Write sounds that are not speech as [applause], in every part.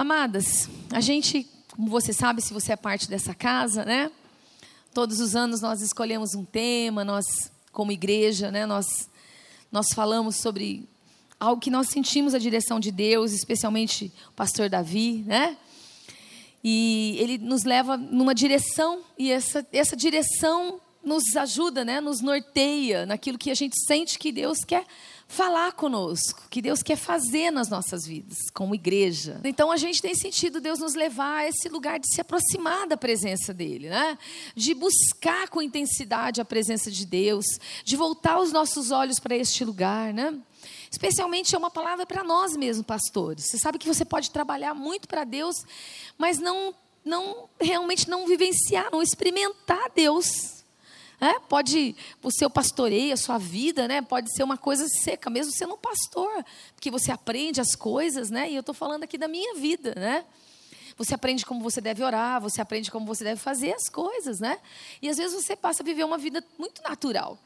Amadas, a gente, como você sabe, se você é parte dessa casa, né? Todos os anos nós escolhemos um tema, nós, como igreja, né? Nós, nós falamos sobre algo que nós sentimos a direção de Deus, especialmente o pastor Davi, né? E ele nos leva numa direção, e essa, essa direção nos ajuda, né? Nos norteia naquilo que a gente sente que Deus quer falar conosco, que Deus quer fazer nas nossas vidas, como igreja. Então a gente tem sentido Deus nos levar a esse lugar de se aproximar da presença dele, né? De buscar com intensidade a presença de Deus, de voltar os nossos olhos para este lugar, né? Especialmente é uma palavra para nós mesmos, pastores. Você sabe que você pode trabalhar muito para Deus, mas não não realmente não vivenciar, não experimentar Deus é, pode, o seu pastoreio, a sua vida, né? Pode ser uma coisa seca, mesmo sendo um pastor, porque você aprende as coisas, né? E eu estou falando aqui da minha vida, né? Você aprende como você deve orar, você aprende como você deve fazer as coisas, né? E às vezes você passa a viver uma vida muito natural.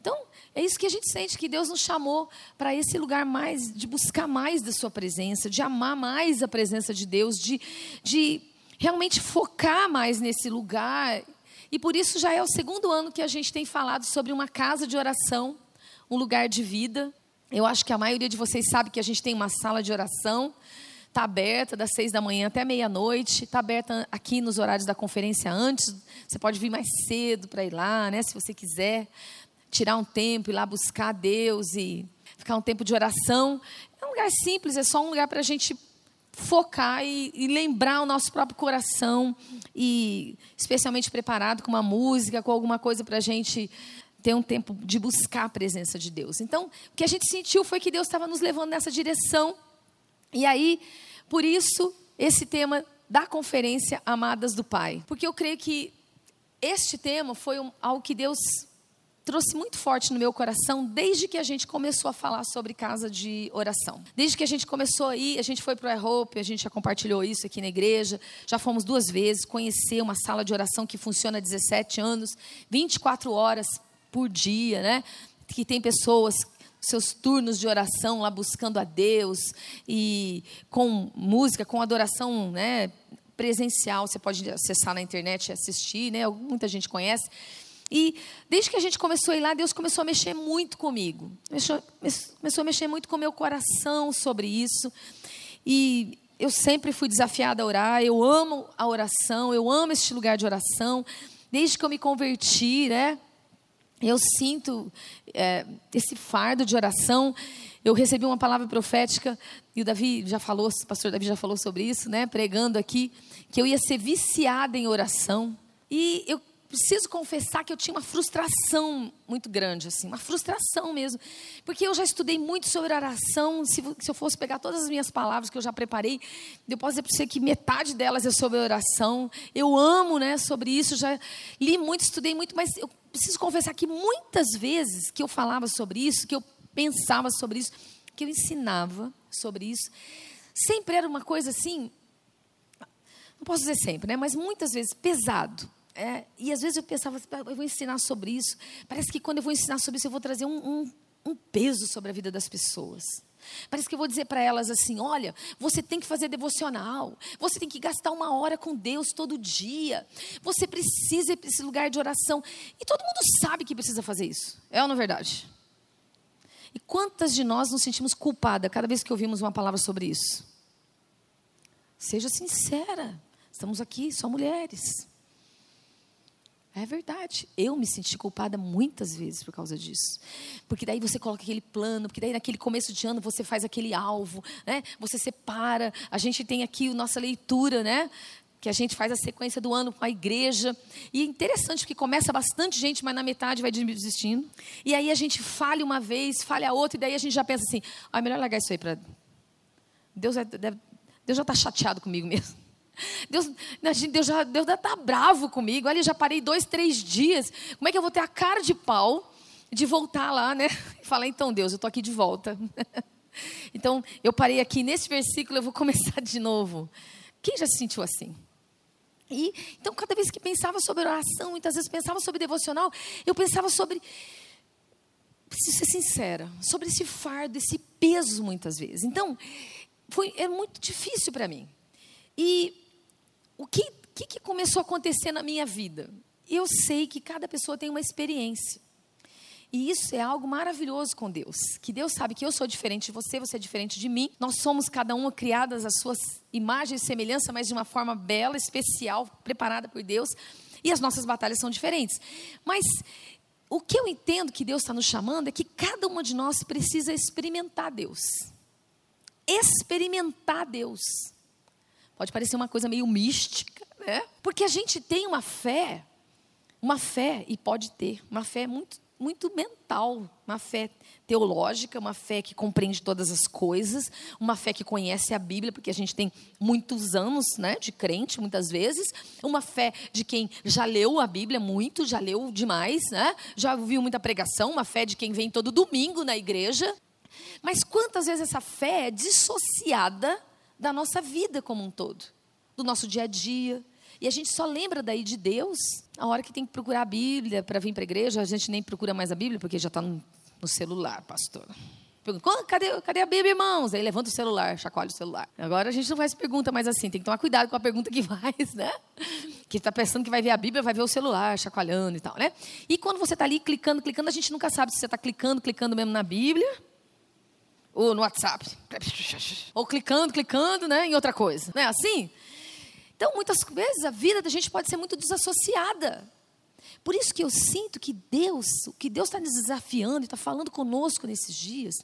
Então, é isso que a gente sente, que Deus nos chamou para esse lugar mais, de buscar mais da Sua presença, de amar mais a presença de Deus, de, de realmente focar mais nesse lugar e por isso já é o segundo ano que a gente tem falado sobre uma casa de oração, um lugar de vida. Eu acho que a maioria de vocês sabe que a gente tem uma sala de oração, está aberta das seis da manhã até meia-noite, está aberta aqui nos horários da conferência antes. Você pode vir mais cedo para ir lá, né? Se você quiser tirar um tempo, ir lá buscar Deus e ficar um tempo de oração. É um lugar simples, é só um lugar para a gente focar e, e, lembrar o nosso próprio coração e especialmente preparado com uma música, com alguma coisa para a gente ter um tempo de buscar a presença de Deus. Então, o que a gente sentiu foi que Deus estava nos levando nessa direção. E aí, por isso, esse tema da conferência Amadas do Pai. Porque eu creio que este tema foi um, algo que Deus trouxe muito forte no meu coração desde que a gente começou a falar sobre casa de oração. Desde que a gente começou aí, a gente foi para o Hope, a gente já compartilhou isso aqui na igreja, já fomos duas vezes conhecer uma sala de oração que funciona há 17 anos, 24 horas por dia, né? Que tem pessoas seus turnos de oração lá buscando a Deus e com música, com adoração, né, presencial, você pode acessar na internet e assistir, né? Muita gente conhece. E desde que a gente começou a ir lá, Deus começou a mexer muito comigo. Começou, começou a mexer muito com o meu coração sobre isso. E eu sempre fui desafiada a orar. Eu amo a oração, eu amo este lugar de oração. Desde que eu me converti, né? Eu sinto é, esse fardo de oração. Eu recebi uma palavra profética e o Davi já falou, o pastor Davi já falou sobre isso, né? Pregando aqui que eu ia ser viciada em oração. E eu preciso confessar que eu tinha uma frustração muito grande, assim, uma frustração mesmo. Porque eu já estudei muito sobre oração. Se, se eu fosse pegar todas as minhas palavras que eu já preparei, eu posso dizer para você que metade delas é sobre oração. Eu amo né, sobre isso, já li muito, estudei muito, mas eu preciso confessar que muitas vezes que eu falava sobre isso, que eu pensava sobre isso, que eu ensinava sobre isso, sempre era uma coisa assim, não posso dizer sempre, né, mas muitas vezes pesado é, e às vezes eu pensava, assim, eu vou ensinar sobre isso. Parece que quando eu vou ensinar sobre isso, eu vou trazer um, um, um peso sobre a vida das pessoas. Parece que eu vou dizer para elas assim: olha, você tem que fazer devocional, você tem que gastar uma hora com Deus todo dia, você precisa ir para esse lugar de oração. E todo mundo sabe que precisa fazer isso, é ou não é verdade? E quantas de nós nos sentimos culpadas cada vez que ouvimos uma palavra sobre isso? Seja sincera, estamos aqui, só mulheres. É verdade. Eu me senti culpada muitas vezes por causa disso. Porque daí você coloca aquele plano, porque daí naquele começo de ano você faz aquele alvo, né? Você separa. A gente tem aqui a nossa leitura, né? Que a gente faz a sequência do ano com a igreja. E é interessante porque começa bastante gente, mas na metade vai desistindo. E aí a gente falha uma vez, falha outra, e daí a gente já pensa assim: ah, é melhor largar isso aí para. Deus, é, Deus já está chateado comigo mesmo. Deus, Deus já Deus está bravo comigo. Olha, já parei dois, três dias. Como é que eu vou ter a cara de pau de voltar lá, né? [laughs] Falar, então, Deus, eu estou aqui de volta. [laughs] então, eu parei aqui nesse versículo, eu vou [laughs] começar de novo. Quem já se sentiu assim? E, então, cada vez que pensava sobre oração, muitas vezes pensava sobre devocional, eu pensava sobre preciso ser sincera, sobre esse fardo, esse peso muitas vezes. Então, foi é muito difícil para mim. E o que, que, que começou a acontecer na minha vida? Eu sei que cada pessoa tem uma experiência. E isso é algo maravilhoso com Deus. Que Deus sabe que eu sou diferente de você, você é diferente de mim. Nós somos cada uma criadas às suas imagens e semelhança, mas de uma forma bela, especial, preparada por Deus. E as nossas batalhas são diferentes. Mas o que eu entendo que Deus está nos chamando é que cada uma de nós precisa experimentar Deus. Experimentar Deus. Pode parecer uma coisa meio mística, né? Porque a gente tem uma fé, uma fé, e pode ter, uma fé muito muito mental, uma fé teológica, uma fé que compreende todas as coisas, uma fé que conhece a Bíblia, porque a gente tem muitos anos né, de crente, muitas vezes, uma fé de quem já leu a Bíblia muito, já leu demais, né, já ouviu muita pregação, uma fé de quem vem todo domingo na igreja. Mas quantas vezes essa fé é dissociada da nossa vida como um todo, do nosso dia a dia, e a gente só lembra daí de Deus a hora que tem que procurar a Bíblia para vir para a igreja. A gente nem procura mais a Bíblia porque já está no, no, celular, pastor. Pergunta, cadê, cadê a Bíblia, irmãos? Aí levanta o celular, chacoalha o celular. Agora a gente não faz pergunta mais assim, tem que tomar cuidado com a pergunta que [laughs] faz, né? Que está pensando que vai ver a Bíblia, vai ver o celular, chacoalhando e tal, né? E quando você está ali clicando, clicando, a gente nunca sabe se você está clicando, clicando mesmo na Bíblia, ou no WhatsApp, ou clicando, clicando, né, em outra coisa. Não é assim? Então, muitas vezes a vida da gente pode ser muito desassociada. Por isso que eu sinto que Deus, o que Deus está nos desafiando e está falando conosco nesses dias,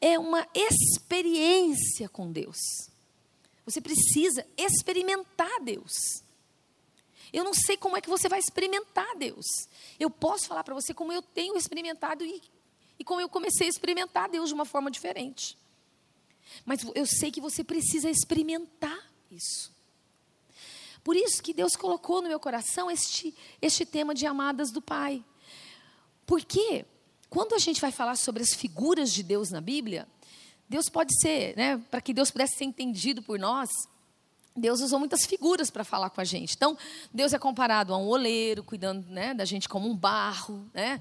é uma experiência com Deus. Você precisa experimentar Deus. Eu não sei como é que você vai experimentar Deus. Eu posso falar para você como eu tenho experimentado e, e como eu comecei a experimentar Deus de uma forma diferente. Mas eu sei que você precisa experimentar isso. Por isso que Deus colocou no meu coração este, este tema de amadas do Pai. Porque quando a gente vai falar sobre as figuras de Deus na Bíblia, Deus pode ser, né, para que Deus pudesse ser entendido por nós, Deus usou muitas figuras para falar com a gente. Então, Deus é comparado a um oleiro, cuidando né, da gente como um barro, né?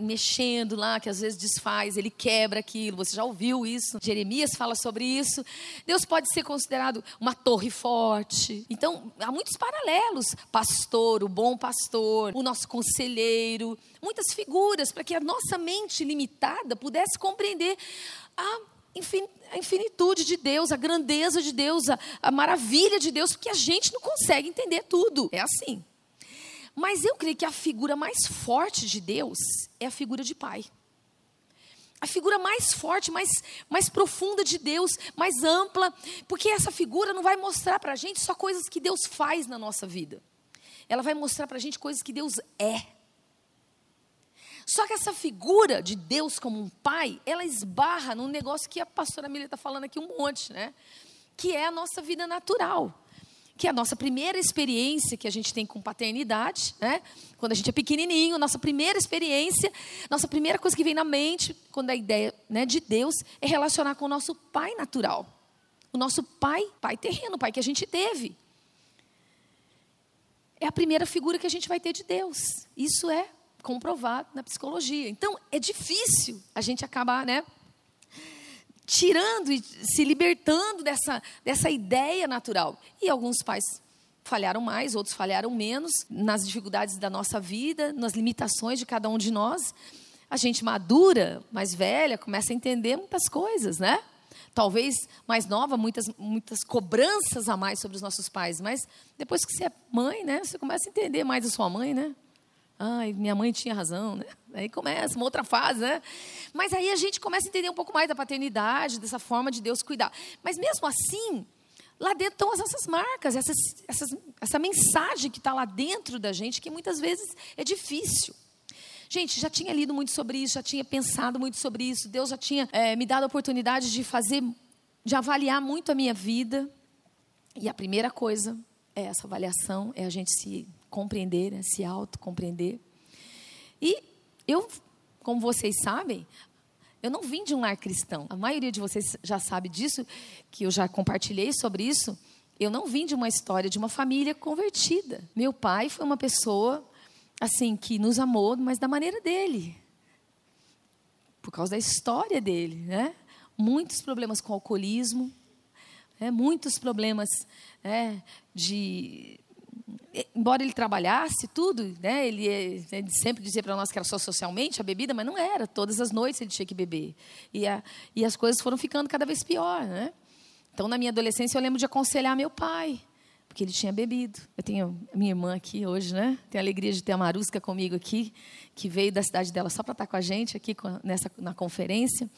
Mexendo lá, que às vezes desfaz, ele quebra aquilo. Você já ouviu isso? Jeremias fala sobre isso. Deus pode ser considerado uma torre forte. Então, há muitos paralelos: pastor, o bom pastor, o nosso conselheiro, muitas figuras para que a nossa mente limitada pudesse compreender a a infinitude de Deus, a grandeza de Deus, a, a maravilha de Deus, porque a gente não consegue entender tudo. É assim. Mas eu creio que a figura mais forte de Deus é a figura de pai. A figura mais forte, mais, mais profunda de Deus, mais ampla, porque essa figura não vai mostrar para a gente só coisas que Deus faz na nossa vida. Ela vai mostrar para a gente coisas que Deus é. Só que essa figura de Deus como um pai, ela esbarra num negócio que a pastora Milha está falando aqui um monte, né? Que é a nossa vida natural que é a nossa primeira experiência que a gente tem com paternidade, né? Quando a gente é pequenininho, nossa primeira experiência, nossa primeira coisa que vem na mente, quando a ideia né, de Deus é relacionar com o nosso pai natural. O nosso pai, pai terreno, pai que a gente teve. É a primeira figura que a gente vai ter de Deus. Isso é comprovado na psicologia. Então, é difícil a gente acabar, né? Tirando e se libertando dessa, dessa ideia natural. E alguns pais falharam mais, outros falharam menos nas dificuldades da nossa vida, nas limitações de cada um de nós. A gente madura, mais velha, começa a entender muitas coisas, né? Talvez mais nova, muitas, muitas cobranças a mais sobre os nossos pais, mas depois que você é mãe, né, você começa a entender mais a sua mãe, né? Ai, minha mãe tinha razão, né? Aí começa uma outra fase, né? Mas aí a gente começa a entender um pouco mais da paternidade, dessa forma de Deus cuidar. Mas mesmo assim, lá dentro estão essas marcas, essas, essas, essa mensagem que está lá dentro da gente, que muitas vezes é difícil. Gente, já tinha lido muito sobre isso, já tinha pensado muito sobre isso. Deus já tinha é, me dado a oportunidade de fazer, de avaliar muito a minha vida. E a primeira coisa é essa avaliação, é a gente se compreender, né? se autocompreender. E eu, como vocês sabem, eu não vim de um lar cristão. A maioria de vocês já sabe disso, que eu já compartilhei sobre isso. Eu não vim de uma história de uma família convertida. Meu pai foi uma pessoa assim que nos amou, mas da maneira dele. Por causa da história dele, né? Muitos problemas com alcoolismo, É, muitos problemas é, de embora ele trabalhasse tudo, né, ele, ele sempre dizia para nós que era só socialmente a bebida, mas não era. Todas as noites ele tinha que beber. E, a, e as coisas foram ficando cada vez pior. Né? Então, na minha adolescência, eu lembro de aconselhar meu pai, porque ele tinha bebido. Eu tenho minha irmã aqui hoje, né? Tenho a alegria de ter a Marusca comigo aqui, que veio da cidade dela só para estar com a gente aqui nessa, na conferência.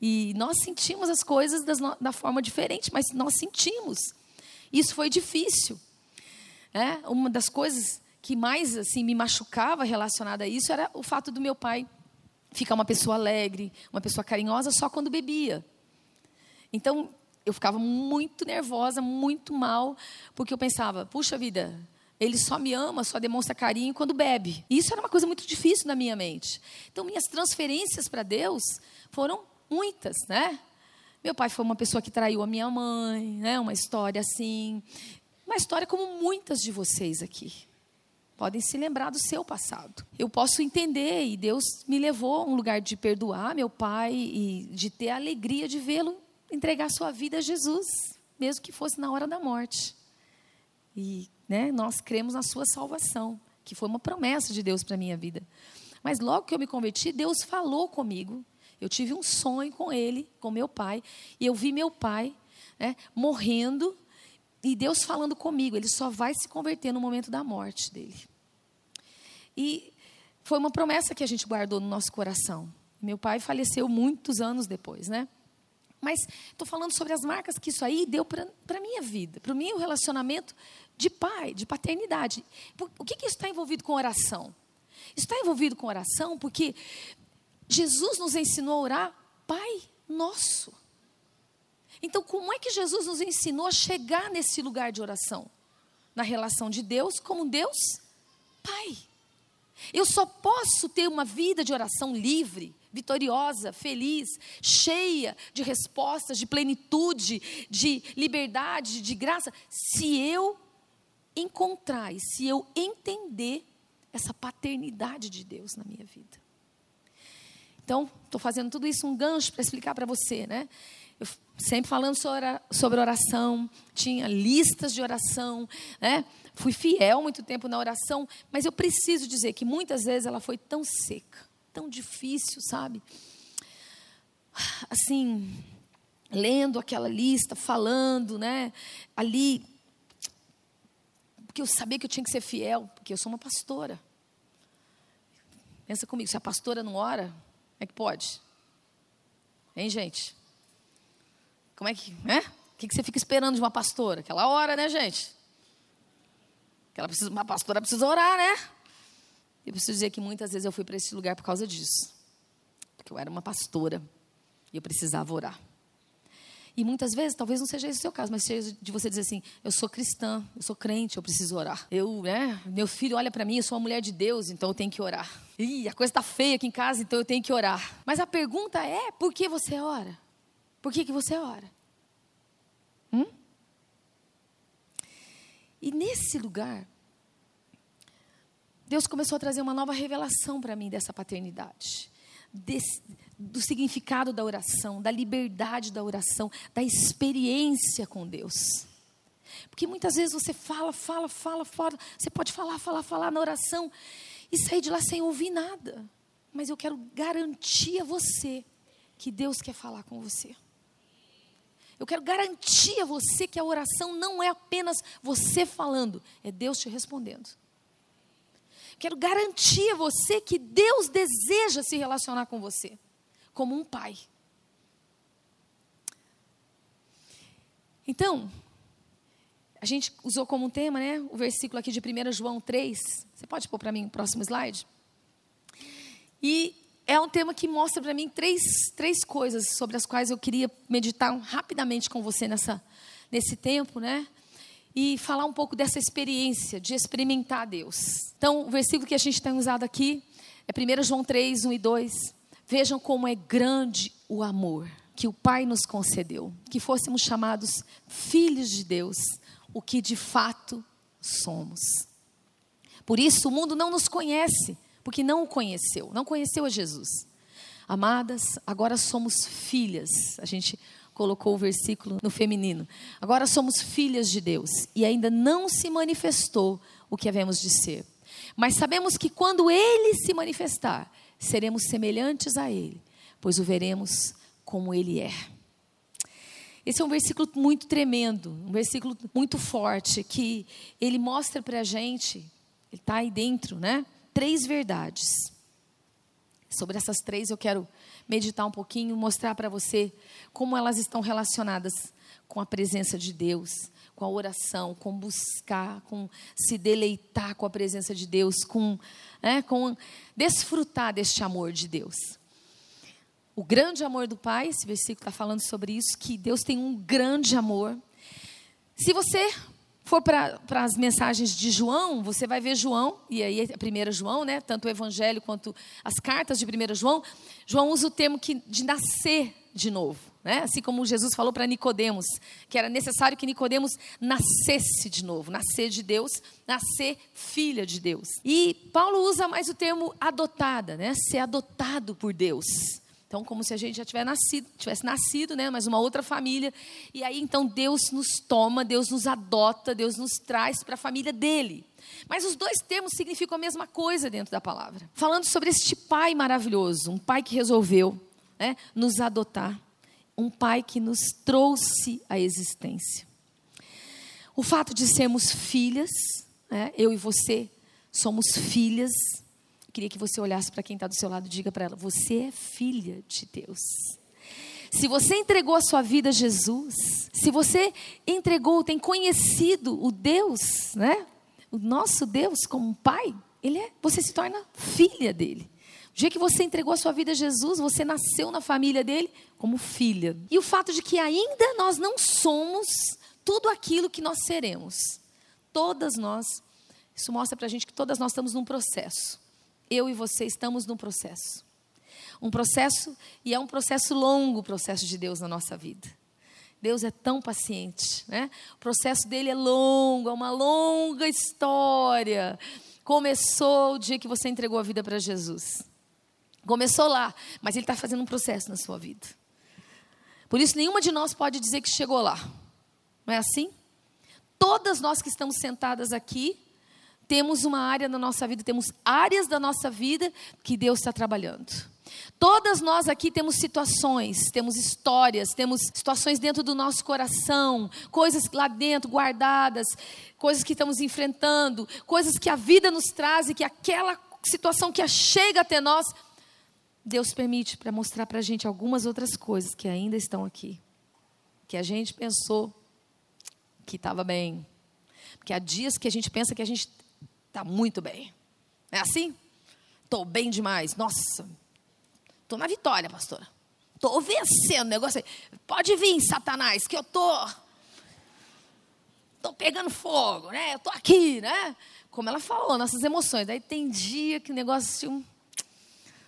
E nós sentimos as coisas das, da forma diferente, mas nós sentimos. Isso foi difícil. É, uma das coisas que mais assim me machucava relacionada a isso era o fato do meu pai ficar uma pessoa alegre, uma pessoa carinhosa só quando bebia. Então, eu ficava muito nervosa, muito mal, porque eu pensava, puxa vida, ele só me ama, só demonstra carinho quando bebe. E isso era uma coisa muito difícil na minha mente. Então, minhas transferências para Deus foram muitas, né? Meu pai foi uma pessoa que traiu a minha mãe, né? Uma história assim. Uma história como muitas de vocês aqui. Podem se lembrar do seu passado. Eu posso entender, e Deus me levou a um lugar de perdoar meu pai e de ter a alegria de vê-lo entregar sua vida a Jesus, mesmo que fosse na hora da morte. E né, nós cremos na sua salvação, que foi uma promessa de Deus para minha vida. Mas logo que eu me converti, Deus falou comigo. Eu tive um sonho com ele, com meu pai, e eu vi meu pai né, morrendo e Deus falando comigo, ele só vai se converter no momento da morte dele. E foi uma promessa que a gente guardou no nosso coração. Meu pai faleceu muitos anos depois, né? Mas estou falando sobre as marcas que isso aí deu para a minha vida, para o meu relacionamento de pai, de paternidade. O que, que está envolvido com oração? Está envolvido com oração porque Jesus nos ensinou a orar, Pai Nosso. Então, como é que Jesus nos ensinou a chegar nesse lugar de oração? Na relação de Deus como Deus Pai. Eu só posso ter uma vida de oração livre, vitoriosa, feliz, cheia de respostas, de plenitude, de liberdade, de graça, se eu encontrar e se eu entender essa paternidade de Deus na minha vida. Então, estou fazendo tudo isso um gancho para explicar para você, né? Eu sempre falando sobre oração, tinha listas de oração, né? Fui fiel muito tempo na oração, mas eu preciso dizer que muitas vezes ela foi tão seca, tão difícil, sabe? Assim, lendo aquela lista, falando, né? Ali, porque eu sabia que eu tinha que ser fiel, porque eu sou uma pastora. Pensa comigo, se a pastora não ora, é que pode. Hein, gente? Como é que, né? O que, você fica esperando de uma pastora? Aquela hora, né, gente? Que ela precisa, uma pastora precisa orar, né? Eu preciso dizer que muitas vezes eu fui para esse lugar por causa disso. Porque eu era uma pastora e eu precisava orar. E muitas vezes, talvez não seja esse o seu caso, mas seja de você dizer assim: eu sou cristã, eu sou crente, eu preciso orar. Eu, né, meu filho olha para mim, eu sou uma mulher de Deus, então eu tenho que orar. Ih, a coisa está feia aqui em casa, então eu tenho que orar. Mas a pergunta é: por que você ora? Por que, que você ora? Hum? E nesse lugar, Deus começou a trazer uma nova revelação para mim dessa paternidade. Desse, do significado da oração, da liberdade da oração, da experiência com Deus. Porque muitas vezes você fala, fala, fala, fala, você pode falar, falar, falar na oração e sair de lá sem ouvir nada. Mas eu quero garantir a você que Deus quer falar com você. Eu quero garantir a você que a oração não é apenas você falando, é Deus te respondendo. Quero garantir a você que Deus deseja se relacionar com você, como um pai. Então, a gente usou como tema, né, o versículo aqui de 1 João 3. Você pode pôr para mim o próximo slide? E é um tema que mostra para mim três, três coisas sobre as quais eu queria meditar rapidamente com você nessa, nesse tempo, né? E falar um pouco dessa experiência de experimentar Deus. Então, o versículo que a gente tem usado aqui é 1 João 3, 1 e 2. Vejam como é grande o amor que o Pai nos concedeu, que fôssemos chamados filhos de Deus, o que de fato somos. Por isso, o mundo não nos conhece porque não o conheceu, não conheceu a Jesus. Amadas, agora somos filhas. A gente colocou o versículo no feminino. Agora somos filhas de Deus e ainda não se manifestou o que havemos de ser. Mas sabemos que quando ele se manifestar, seremos semelhantes a ele, pois o veremos como ele é. Esse é um versículo muito tremendo, um versículo muito forte, que ele mostra para a gente, ele está aí dentro, né? Três verdades. Sobre essas três eu quero meditar um pouquinho, mostrar para você como elas estão relacionadas com a presença de Deus, com a oração, com buscar, com se deleitar com a presença de Deus, com, né, com desfrutar deste amor de Deus. O grande amor do Pai, esse versículo está falando sobre isso, que Deus tem um grande amor. Se você for para as mensagens de João, você vai ver João, e aí a primeira João, né, tanto o Evangelho quanto as cartas de primeira João, João usa o termo que, de nascer de novo. Né? Assim como Jesus falou para Nicodemos, que era necessário que Nicodemos nascesse de novo, nascer de Deus, nascer filha de Deus. E Paulo usa mais o termo adotada, né? ser adotado por Deus. Então, como se a gente já tivesse nascido, tivesse nascido, né, mas uma outra família. E aí, então, Deus nos toma, Deus nos adota, Deus nos traz para a família dele. Mas os dois termos significam a mesma coisa dentro da palavra. Falando sobre este pai maravilhoso, um pai que resolveu né, nos adotar, um pai que nos trouxe à existência. O fato de sermos filhas, né, eu e você somos filhas queria que você olhasse para quem está do seu lado e diga para ela: Você é filha de Deus. Se você entregou a sua vida a Jesus, se você entregou, tem conhecido o Deus, né? O nosso Deus como Pai, ele é, você se torna filha dele. O dia que você entregou a sua vida a Jesus, você nasceu na família dele como filha. E o fato de que ainda nós não somos tudo aquilo que nós seremos. Todas nós, isso mostra para a gente que todas nós estamos num processo eu e você estamos num processo. Um processo, e é um processo longo, o processo de Deus na nossa vida. Deus é tão paciente, né? O processo dele é longo, é uma longa história. Começou o dia que você entregou a vida para Jesus. Começou lá, mas ele está fazendo um processo na sua vida. Por isso, nenhuma de nós pode dizer que chegou lá. Não é assim? Todas nós que estamos sentadas aqui, temos uma área na nossa vida, temos áreas da nossa vida que Deus está trabalhando. Todas nós aqui temos situações, temos histórias, temos situações dentro do nosso coração, coisas lá dentro guardadas, coisas que estamos enfrentando, coisas que a vida nos traz e que aquela situação que chega até nós, Deus permite para mostrar para a gente algumas outras coisas que ainda estão aqui, que a gente pensou que estava bem, porque há dias que a gente pensa que a gente Está muito bem. É assim? Estou bem demais. Nossa, estou na vitória, pastora. Estou vencendo o negócio. Pode vir, Satanás, que eu estou. Estou pegando fogo, né? Eu estou aqui, né? Como ela falou, nossas emoções. Aí tem dia que o negócio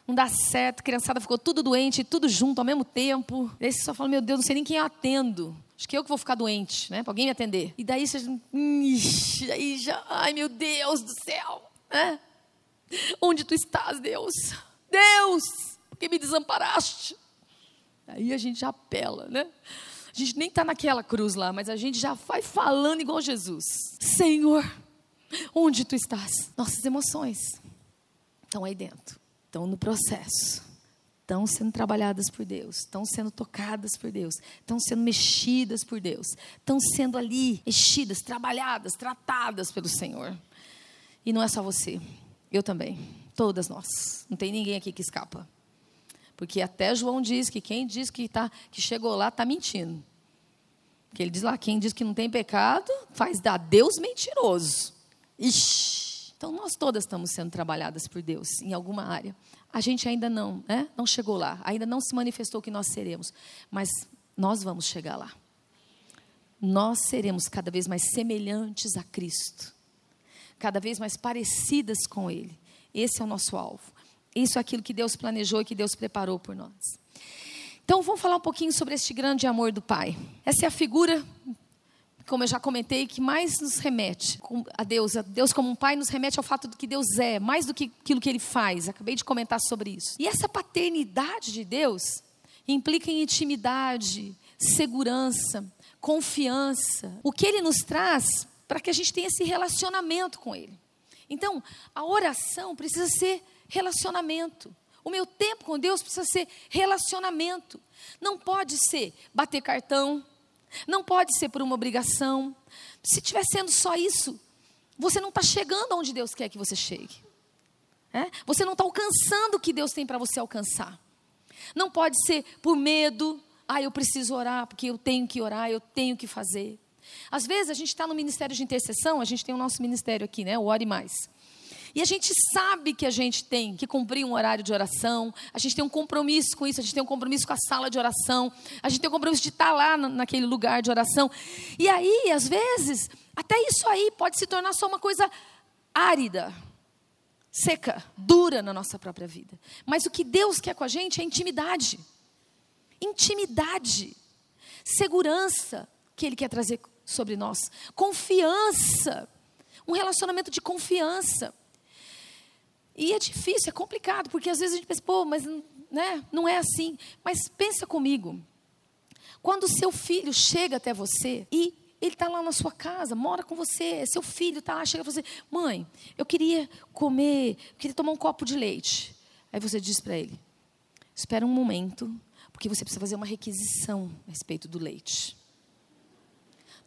não dá certo, criançada ficou tudo doente, tudo junto ao mesmo tempo. Aí você só fala, meu Deus, não sei nem quem eu atendo. Acho que eu que vou ficar doente, né? Para alguém me atender. E daí você. Ixi, aí já. Ai, meu Deus do céu. Né? Onde tu estás, Deus? Deus, por que me desamparaste? Aí a gente já apela, né? A gente nem está naquela cruz lá, mas a gente já vai falando igual Jesus. Senhor, onde tu estás? Nossas emoções estão aí dentro, estão no processo estão sendo trabalhadas por Deus, estão sendo tocadas por Deus, estão sendo mexidas por Deus, estão sendo ali mexidas, trabalhadas, tratadas pelo Senhor. E não é só você, eu também, todas nós. Não tem ninguém aqui que escapa. Porque até João diz que quem diz que, tá, que chegou lá está mentindo. Porque ele diz lá, quem diz que não tem pecado, faz da Deus mentiroso. Ixi. Então nós todas estamos sendo trabalhadas por Deus em alguma área a gente ainda não, né? não chegou lá, ainda não se manifestou o que nós seremos, mas nós vamos chegar lá. Nós seremos cada vez mais semelhantes a Cristo, cada vez mais parecidas com Ele. Esse é o nosso alvo. Isso é aquilo que Deus planejou e que Deus preparou por nós. Então, vamos falar um pouquinho sobre este grande amor do Pai. Essa é a figura como eu já comentei, que mais nos remete a Deus. A Deus como um pai nos remete ao fato de que Deus é, mais do que aquilo que ele faz. Acabei de comentar sobre isso. E essa paternidade de Deus implica em intimidade, segurança, confiança. O que Ele nos traz para que a gente tenha esse relacionamento com Ele. Então, a oração precisa ser relacionamento. O meu tempo com Deus precisa ser relacionamento. Não pode ser bater cartão, não pode ser por uma obrigação. Se estiver sendo só isso, você não está chegando onde Deus quer que você chegue. É? Você não está alcançando o que Deus tem para você alcançar. Não pode ser por medo. Ah, eu preciso orar, porque eu tenho que orar, eu tenho que fazer. Às vezes a gente está no ministério de intercessão, a gente tem o nosso ministério aqui, né? O Ore Mais. E a gente sabe que a gente tem que cumprir um horário de oração, a gente tem um compromisso com isso, a gente tem um compromisso com a sala de oração, a gente tem um compromisso de estar lá naquele lugar de oração. E aí, às vezes, até isso aí pode se tornar só uma coisa árida, seca, dura na nossa própria vida. Mas o que Deus quer com a gente é intimidade. Intimidade, segurança que Ele quer trazer sobre nós, confiança, um relacionamento de confiança. E é difícil, é complicado, porque às vezes a gente pensa, pô, mas né, não é assim. Mas pensa comigo. Quando o seu filho chega até você e ele está lá na sua casa, mora com você, seu filho está lá, chega para você, mãe, eu queria comer, eu queria tomar um copo de leite. Aí você diz para ele, espera um momento, porque você precisa fazer uma requisição a respeito do leite.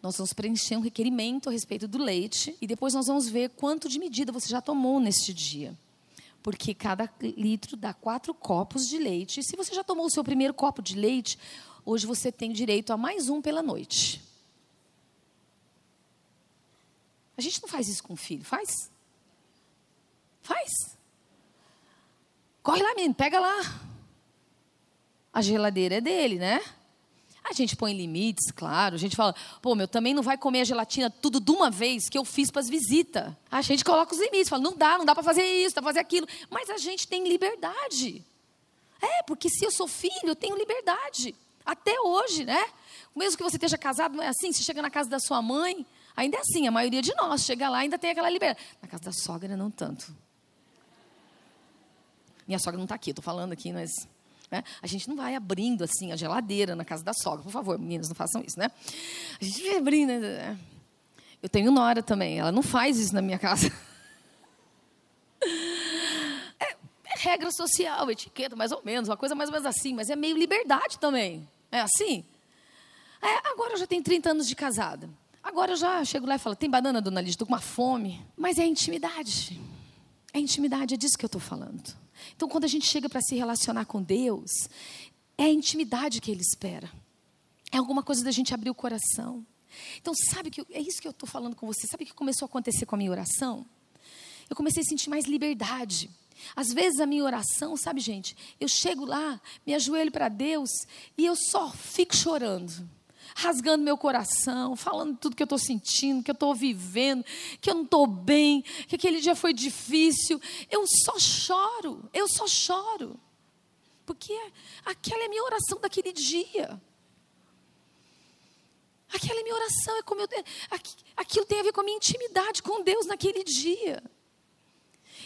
Nós vamos preencher um requerimento a respeito do leite e depois nós vamos ver quanto de medida você já tomou neste dia porque cada litro dá quatro copos de leite. Se você já tomou o seu primeiro copo de leite, hoje você tem direito a mais um pela noite. A gente não faz isso com o filho, faz? Faz. Corre lá, menino, pega lá. A geladeira é dele, né? A gente põe limites, claro. A gente fala, pô, meu, também não vai comer a gelatina tudo de uma vez que eu fiz para as visitas. A gente coloca os limites, fala, não dá, não dá para fazer isso, dá para fazer aquilo. Mas a gente tem liberdade. É, porque se eu sou filho, eu tenho liberdade. Até hoje, né? Mesmo que você esteja casado, não é assim? Você chega na casa da sua mãe, ainda é assim, a maioria de nós chega lá ainda tem aquela liberdade. Na casa da sogra, não tanto. Minha sogra não está aqui, estou falando aqui, mas né? A gente não vai abrindo assim a geladeira na casa da sogra. Por favor, meninas, não façam isso, né? A gente vai abrindo. Né? Eu tenho nora também, ela não faz isso na minha casa. [laughs] É, é regra social, etiqueta, mais ou menos, uma coisa mais ou menos assim, mas é meio liberdade também. É assim? É, agora eu já tenho 30 anos de casada. Agora eu já chego lá e falo: tem banana, dona Lídia? Estou com uma fome. Mas é intimidade. É intimidade, é disso que eu estou falando. Então, quando a gente chega para se relacionar com Deus, é a intimidade que Ele espera. É alguma coisa da gente abrir o coração. Então, sabe que é isso que eu estou falando com você. Sabe o que começou a acontecer com a minha oração? Eu comecei a sentir mais liberdade. Às vezes a minha oração, sabe, gente, eu chego lá, me ajoelho para Deus e eu só fico chorando rasgando meu coração, falando tudo que eu estou sentindo, que eu estou vivendo, que eu não estou bem, que aquele dia foi difícil. Eu só choro, eu só choro. Porque aquela é a minha oração daquele dia. Aquela é minha oração, é como eu, aquilo tem a ver com a minha intimidade com Deus naquele dia.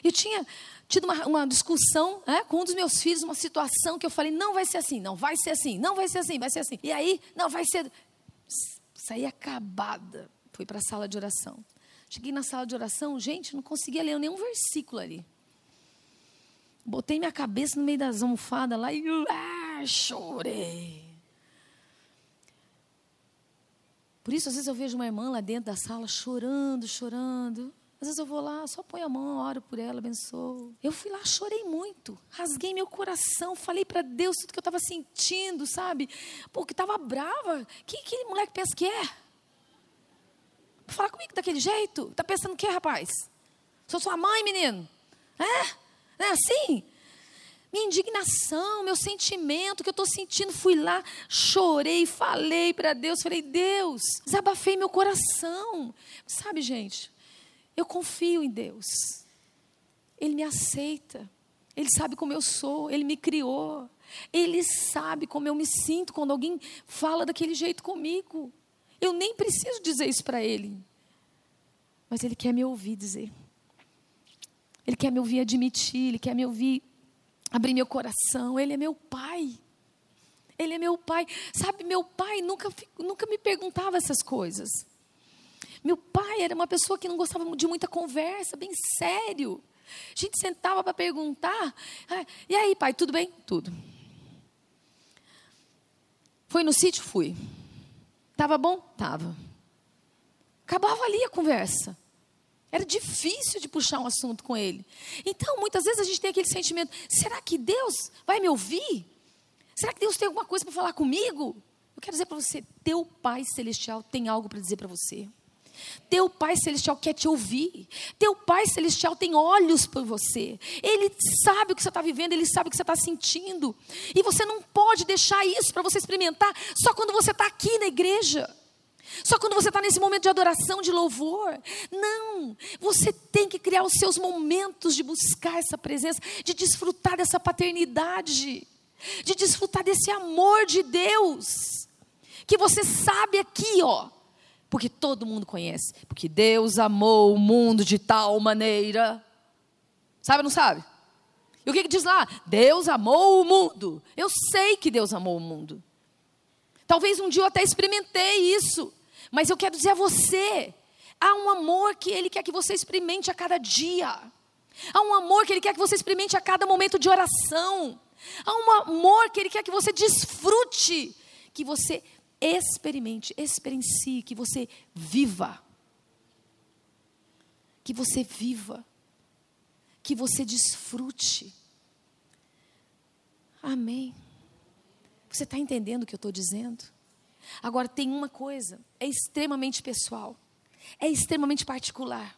Eu tinha tido uma, uma discussão né, com um dos meus filhos, uma situação que eu falei, não vai ser assim, não vai ser assim, não vai ser assim, vai ser assim. E aí, não, vai ser. Saí acabada. Fui para a sala de oração. Cheguei na sala de oração, gente, não conseguia ler nenhum versículo ali. Botei minha cabeça no meio das almofadas lá e ah, chorei. Por isso, às vezes eu vejo uma irmã lá dentro da sala chorando, chorando. Às vezes eu vou lá, só ponho a mão, oro por ela, abençoo. Eu fui lá, chorei muito, rasguei meu coração, falei para Deus tudo que eu estava sentindo, sabe? Pô, que estava brava. Que aquele moleque pensa que é? Falar comigo daquele jeito? Tá pensando que é, rapaz? Sou sua mãe, menino. É? Não é assim? Minha indignação, meu sentimento que eu estou sentindo, fui lá, chorei, falei para Deus, falei, Deus, desabafei meu coração. Sabe, gente, eu confio em Deus. Ele me aceita. Ele sabe como eu sou. Ele me criou. Ele sabe como eu me sinto quando alguém fala daquele jeito comigo. Eu nem preciso dizer isso para ele. Mas ele quer me ouvir dizer. Ele quer me ouvir admitir. Ele quer me ouvir abrir meu coração. Ele é meu pai. Ele é meu pai. Sabe, meu pai nunca, nunca me perguntava essas coisas. Meu pai era uma pessoa que não gostava de muita conversa, bem sério. A gente sentava para perguntar. Ah, e aí, pai, tudo bem? Tudo. Foi no sítio? Fui. Tava bom? Tava. Acabava ali a conversa. Era difícil de puxar um assunto com ele. Então, muitas vezes a gente tem aquele sentimento: será que Deus vai me ouvir? Será que Deus tem alguma coisa para falar comigo? Eu quero dizer para você: teu Pai Celestial tem algo para dizer para você. Teu Pai Celestial quer te ouvir. Teu Pai Celestial tem olhos por você. Ele sabe o que você está vivendo, ele sabe o que você está sentindo. E você não pode deixar isso para você experimentar só quando você está aqui na igreja. Só quando você está nesse momento de adoração, de louvor. Não. Você tem que criar os seus momentos de buscar essa presença, de desfrutar dessa paternidade, de desfrutar desse amor de Deus. Que você sabe aqui, ó. Porque todo mundo conhece. Porque Deus amou o mundo de tal maneira. Sabe ou não sabe? E o que, que diz lá? Deus amou o mundo. Eu sei que Deus amou o mundo. Talvez um dia eu até experimentei isso. Mas eu quero dizer a você: há um amor que Ele quer que você experimente a cada dia. Há um amor que Ele quer que você experimente a cada momento de oração. Há um amor que Ele quer que você desfrute, que você experimente, experiencie, que você viva. Que você viva. Que você desfrute. Amém. Você está entendendo o que eu estou dizendo? Agora, tem uma coisa: é extremamente pessoal, é extremamente particular,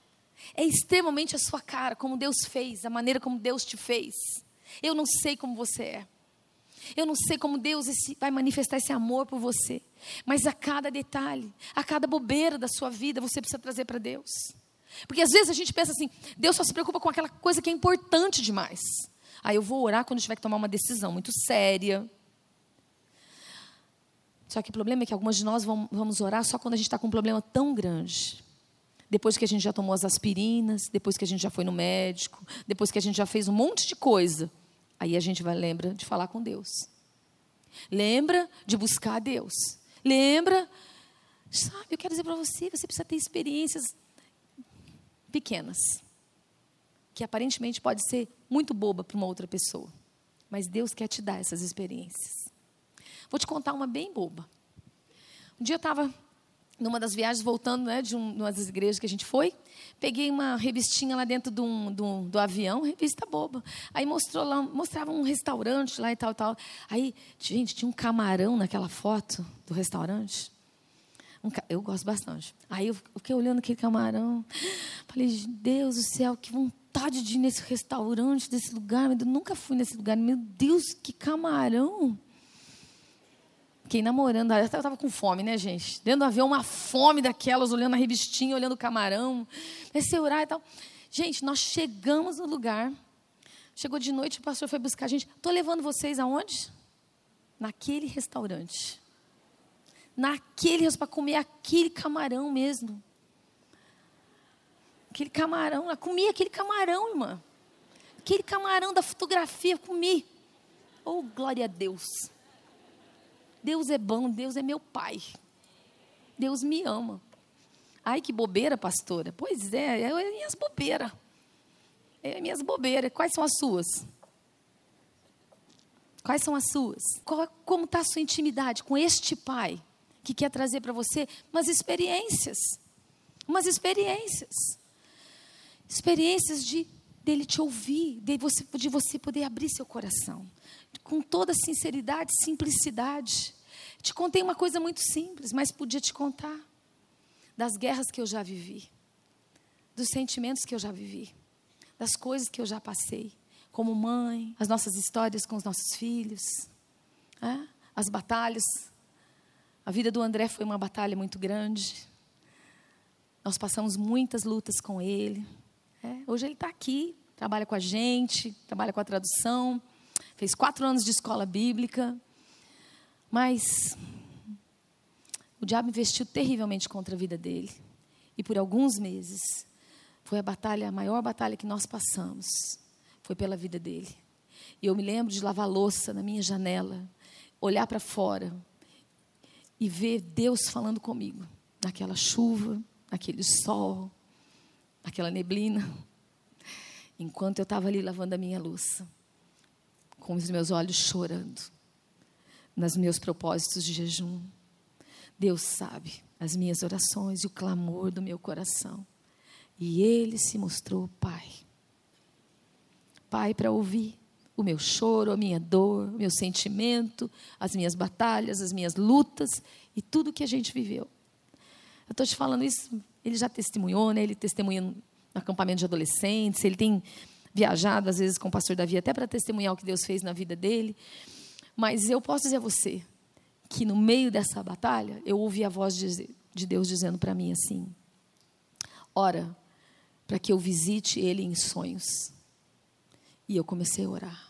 é extremamente a sua cara, como Deus fez, a maneira como Deus te fez. Eu não sei como você é. Eu não sei como Deus vai manifestar esse amor por você. Mas a cada detalhe, a cada bobeira da sua vida, você precisa trazer para Deus. Porque às vezes a gente pensa assim: Deus só se preocupa com aquela coisa que é importante demais. Aí eu vou orar quando tiver que tomar uma decisão muito séria. Só que o problema é que algumas de nós vamos orar só quando a gente está com um problema tão grande. Depois que a gente já tomou as aspirinas, depois que a gente já foi no médico, depois que a gente já fez um monte de coisa. Aí a gente vai lembra de falar com Deus. Lembra de buscar a Deus. Lembra, sabe, eu quero dizer para você, você precisa ter experiências pequenas, que aparentemente pode ser muito boba para uma outra pessoa, mas Deus quer te dar essas experiências. Vou te contar uma bem boba. Um dia eu estava numa das viagens, voltando né, de um, uma das igrejas que a gente foi, peguei uma revistinha lá dentro do, do, do, avião, revista boba. Aí mostrou lá, mostrava um restaurante lá e tal, tal. Aí, gente, tinha um camarão naquela foto do restaurante. Um, eu gosto bastante. Aí eu fiquei olhando aquele camarão. Falei, Deus do céu, que vontade de ir nesse restaurante, desse lugar. Eu nunca fui nesse lugar. Meu Deus, que camarão. Fiquei namorando, eu estava com fome, né, gente? Dentro do avião, uma fome daquelas, olhando a revistinha, olhando o camarão. Comecei a orar e tal. Gente, nós chegamos no lugar. Chegou de noite, o pastor foi buscar a gente. Estou levando vocês aonde? Naquele restaurante. Naquele para comer aquele camarão mesmo. Aquele camarão, eu comi aquele camarão, irmã. Aquele camarão da fotografia, comi. Oh, glória a Deus. Deus é bom, Deus é meu pai. Deus me ama. Ai, que bobeira, pastora. Pois é, é minhas bobeiras. É minhas bobeiras. Quais são as suas? Quais são as suas? Qual, como está a sua intimidade com este pai que quer trazer para você umas experiências? Umas experiências. Experiências de dele te ouvir, de você, de você poder abrir seu coração com toda sinceridade, simplicidade. Te contei uma coisa muito simples, mas podia te contar das guerras que eu já vivi, dos sentimentos que eu já vivi, das coisas que eu já passei, como mãe, as nossas histórias com os nossos filhos, é? as batalhas. A vida do André foi uma batalha muito grande. Nós passamos muitas lutas com ele. É? Hoje ele está aqui, trabalha com a gente, trabalha com a tradução fez quatro anos de escola bíblica, mas o diabo investiu terrivelmente contra a vida dele. E por alguns meses, foi a batalha, a maior batalha que nós passamos, foi pela vida dele. E eu me lembro de lavar louça na minha janela, olhar para fora e ver Deus falando comigo, naquela chuva, naquele sol, naquela neblina, enquanto eu estava ali lavando a minha louça, com os meus olhos chorando, nos meus propósitos de jejum. Deus sabe as minhas orações e o clamor do meu coração. E Ele se mostrou Pai. Pai para ouvir o meu choro, a minha dor, o meu sentimento, as minhas batalhas, as minhas lutas e tudo que a gente viveu. Eu estou te falando isso, ele já testemunhou, né? ele testemunha no acampamento de adolescentes, ele tem viajado às vezes com o pastor Davi até para testemunhar o que Deus fez na vida dele. Mas eu posso dizer a você que no meio dessa batalha, eu ouvi a voz de, de Deus dizendo para mim assim: Ora, para que eu visite ele em sonhos. E eu comecei a orar.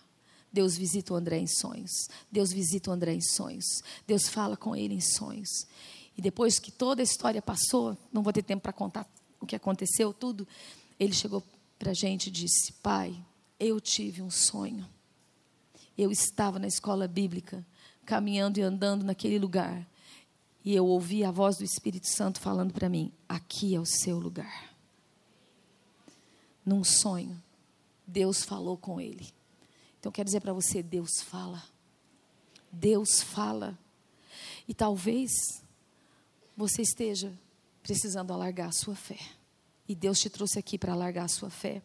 Deus visita o André em sonhos. Deus visita o André em sonhos. Deus fala com ele em sonhos. E depois que toda a história passou, não vou ter tempo para contar o que aconteceu, tudo. Ele chegou para a gente e disse: Pai, eu tive um sonho. Eu estava na escola bíblica, caminhando e andando naquele lugar. E eu ouvi a voz do Espírito Santo falando para mim: Aqui é o seu lugar. Num sonho, Deus falou com ele. Então, quero dizer para você: Deus fala. Deus fala. E talvez você esteja precisando alargar a sua fé. E Deus te trouxe aqui para alargar a sua fé.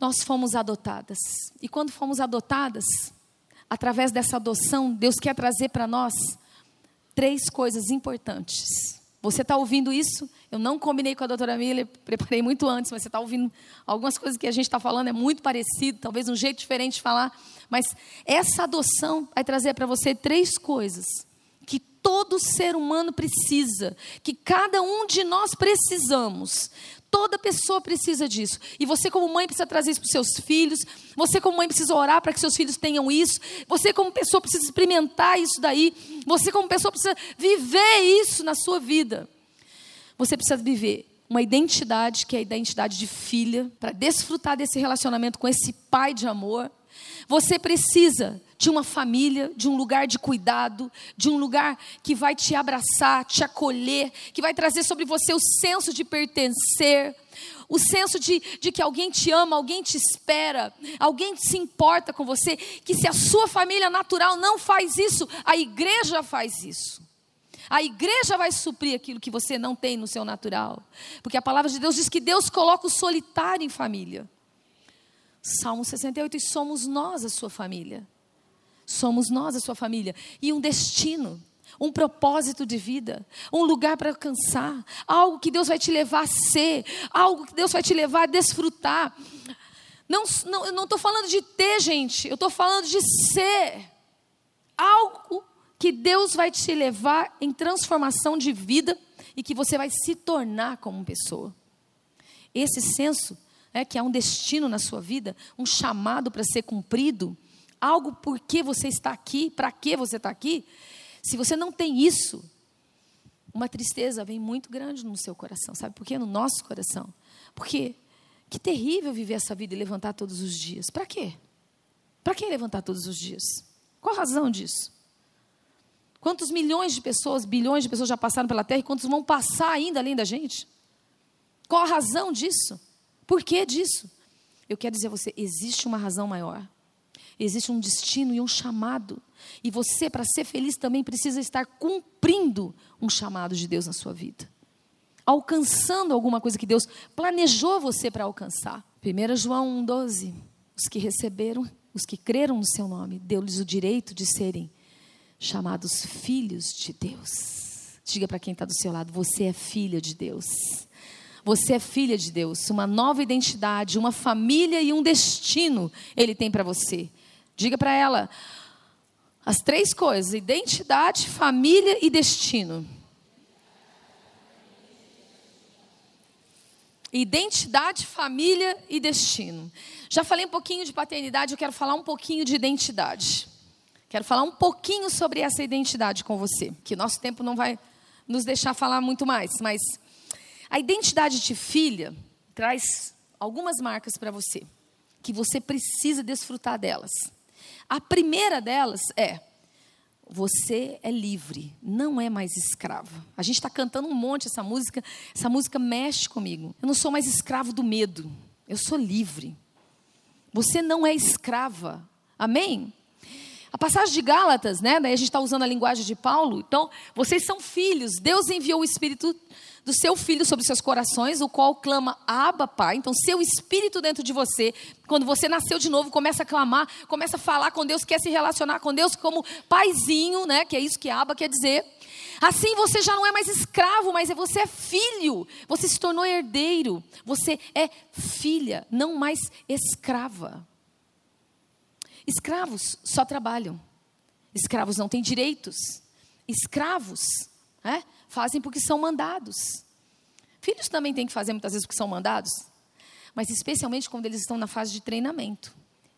Nós fomos adotadas. E quando fomos adotadas, através dessa adoção, Deus quer trazer para nós três coisas importantes. Você está ouvindo isso? Eu não combinei com a doutora Miller, preparei muito antes, mas você está ouvindo algumas coisas que a gente está falando, é muito parecido, talvez um jeito diferente de falar. Mas essa adoção vai trazer para você três coisas todo ser humano precisa, que cada um de nós precisamos. Toda pessoa precisa disso. E você, como mãe, precisa trazer isso para os seus filhos. Você, como mãe, precisa orar para que seus filhos tenham isso. Você, como pessoa, precisa experimentar isso daí. Você, como pessoa, precisa viver isso na sua vida. Você precisa viver uma identidade que é a identidade de filha, para desfrutar desse relacionamento com esse pai de amor. Você precisa de uma família, de um lugar de cuidado, de um lugar que vai te abraçar, te acolher, que vai trazer sobre você o senso de pertencer, o senso de, de que alguém te ama, alguém te espera, alguém se importa com você, que se a sua família natural não faz isso, a igreja faz isso. A igreja vai suprir aquilo que você não tem no seu natural. Porque a palavra de Deus diz que Deus coloca o solitário em família. Salmo 68, e somos nós a sua família. Somos nós a sua família. E um destino, um propósito de vida, um lugar para alcançar, algo que Deus vai te levar a ser, algo que Deus vai te levar a desfrutar. Não, não, eu não estou falando de ter, gente, eu estou falando de ser. Algo que Deus vai te levar em transformação de vida e que você vai se tornar como pessoa. Esse senso é que há um destino na sua vida, um chamado para ser cumprido, algo por que você está aqui, para que você está aqui. Se você não tem isso, uma tristeza vem muito grande no seu coração, sabe por quê? No nosso coração. Porque que terrível viver essa vida e levantar todos os dias. Para quê? Para que levantar todos os dias? Qual a razão disso? Quantos milhões de pessoas, bilhões de pessoas já passaram pela terra e quantos vão passar ainda além da gente? Qual a razão disso? Por que disso? Eu quero dizer a você: existe uma razão maior. Existe um destino e um chamado. E você, para ser feliz, também precisa estar cumprindo um chamado de Deus na sua vida. Alcançando alguma coisa que Deus planejou você para alcançar. 1 João 1,12. Os que receberam, os que creram no seu nome, deu-lhes o direito de serem chamados filhos de Deus. Diga para quem está do seu lado: você é filha de Deus. Você é filha de Deus, uma nova identidade, uma família e um destino Ele tem para você. Diga para ela as três coisas: identidade, família e destino. Identidade, família e destino. Já falei um pouquinho de paternidade, eu quero falar um pouquinho de identidade. Quero falar um pouquinho sobre essa identidade com você, que nosso tempo não vai nos deixar falar muito mais, mas a identidade de filha traz algumas marcas para você, que você precisa desfrutar delas. A primeira delas é Você é livre, não é mais escrava. A gente está cantando um monte essa música, essa música mexe comigo. Eu não sou mais escravo do medo, eu sou livre. Você não é escrava, amém? A passagem de Gálatas, né? Daí a gente está usando a linguagem de Paulo. Então, vocês são filhos. Deus enviou o Espírito do seu filho sobre seus corações, o qual clama Abba, Pai. Então, seu espírito dentro de você, quando você nasceu de novo, começa a clamar, começa a falar com Deus, quer se relacionar com Deus como paizinho, né? Que é isso que Abba quer dizer. Assim você já não é mais escravo, mas é você é filho. Você se tornou herdeiro. Você é filha, não mais escrava. Escravos só trabalham. Escravos não têm direitos. Escravos é? fazem porque são mandados. Filhos também têm que fazer muitas vezes porque são mandados, mas especialmente quando eles estão na fase de treinamento.